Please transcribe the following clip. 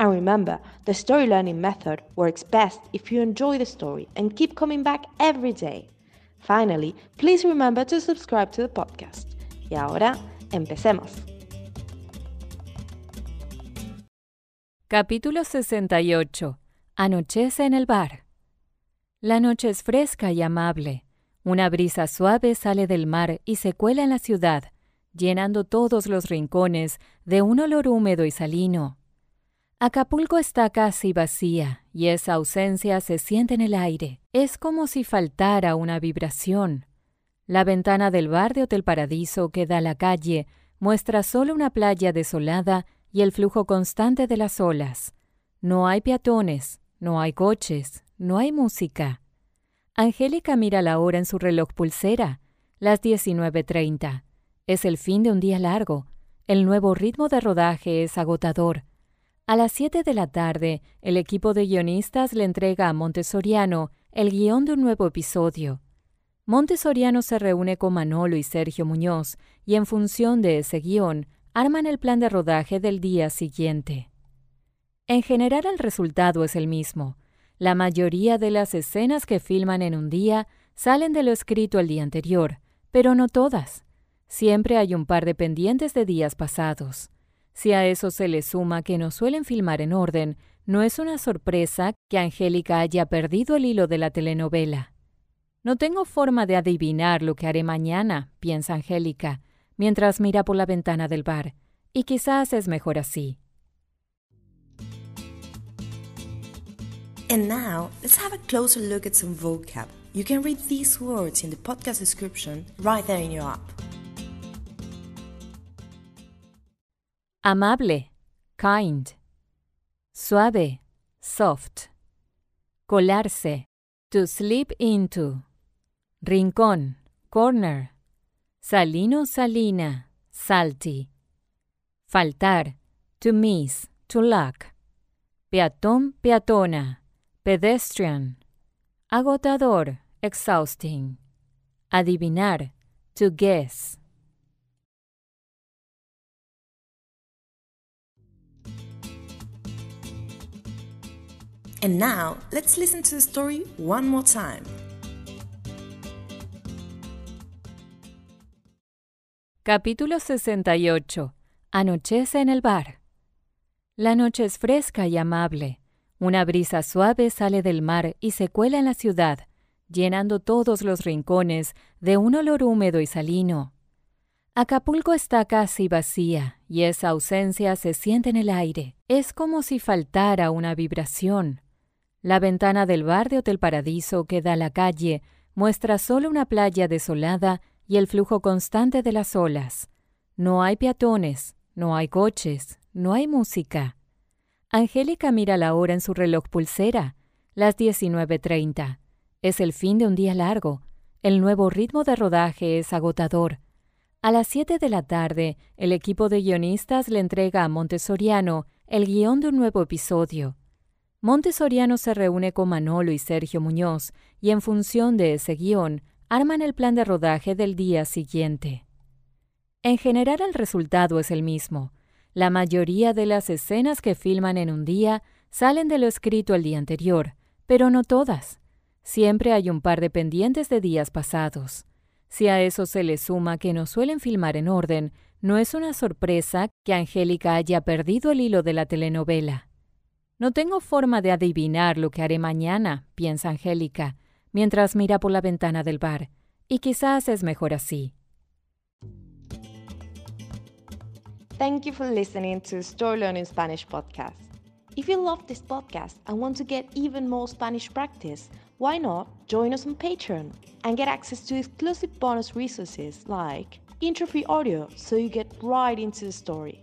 And remember, the story learning method works best if you enjoy the story and keep coming back every day. Finally, please remember to subscribe to the podcast. Y ahora, empecemos. Capítulo 68. Anochece en el bar. La noche es fresca y amable. Una brisa suave sale del mar y se cuela en la ciudad, llenando todos los rincones de un olor húmedo y salino. Acapulco está casi vacía y esa ausencia se siente en el aire. Es como si faltara una vibración. La ventana del bar de Hotel Paradiso que da a la calle muestra solo una playa desolada y el flujo constante de las olas. No hay peatones, no hay coches, no hay música. Angélica mira la hora en su reloj pulsera, las 19.30. Es el fin de un día largo. El nuevo ritmo de rodaje es agotador a las 7 de la tarde, el equipo de guionistas le entrega a Montesoriano el guion de un nuevo episodio. Montesoriano se reúne con Manolo y Sergio Muñoz y en función de ese guion arman el plan de rodaje del día siguiente. En general el resultado es el mismo. La mayoría de las escenas que filman en un día salen de lo escrito el día anterior, pero no todas. Siempre hay un par de pendientes de días pasados. Si a eso se le suma que no suelen filmar en orden, no es una sorpresa que Angélica haya perdido el hilo de la telenovela. No tengo forma de adivinar lo que haré mañana, piensa Angélica, mientras mira por la ventana del bar, y quizás es mejor así. And now, let's have a closer look at some vocab. You can read these words in the podcast description right there in your app. Amable, kind. Suave, soft. Colarse, to slip into. Rincón, corner. Salino, salina, salty. Faltar, to miss, to lack. Peatón, peatona, pedestrian. Agotador, exhausting. Adivinar, to guess. And now, let's listen to the story one more time. Capítulo 68. Anochece en el bar. La noche es fresca y amable. Una brisa suave sale del mar y se cuela en la ciudad, llenando todos los rincones de un olor húmedo y salino. Acapulco está casi vacía y esa ausencia se siente en el aire. Es como si faltara una vibración. La ventana del bar de Hotel Paradiso que da a la calle muestra solo una playa desolada y el flujo constante de las olas. No hay peatones, no hay coches, no hay música. Angélica mira la hora en su reloj pulsera, las 19.30. Es el fin de un día largo. El nuevo ritmo de rodaje es agotador. A las 7 de la tarde, el equipo de guionistas le entrega a Montesoriano el guion de un nuevo episodio. Montesoriano se reúne con Manolo y Sergio Muñoz y en función de ese guion arman el plan de rodaje del día siguiente. En general el resultado es el mismo. La mayoría de las escenas que filman en un día salen de lo escrito el día anterior, pero no todas. Siempre hay un par de pendientes de días pasados. Si a eso se le suma que no suelen filmar en orden, no es una sorpresa que Angélica haya perdido el hilo de la telenovela. No tengo forma de adivinar lo que haré mañana, piensa Angélica, mientras mira por la ventana del bar, y quizás es mejor así. Thank you for listening to Story Learning Spanish podcast. If you love this podcast and want to get even more Spanish practice, why not join us on Patreon and get access to exclusive bonus resources like intro-free audio so you get right into the story,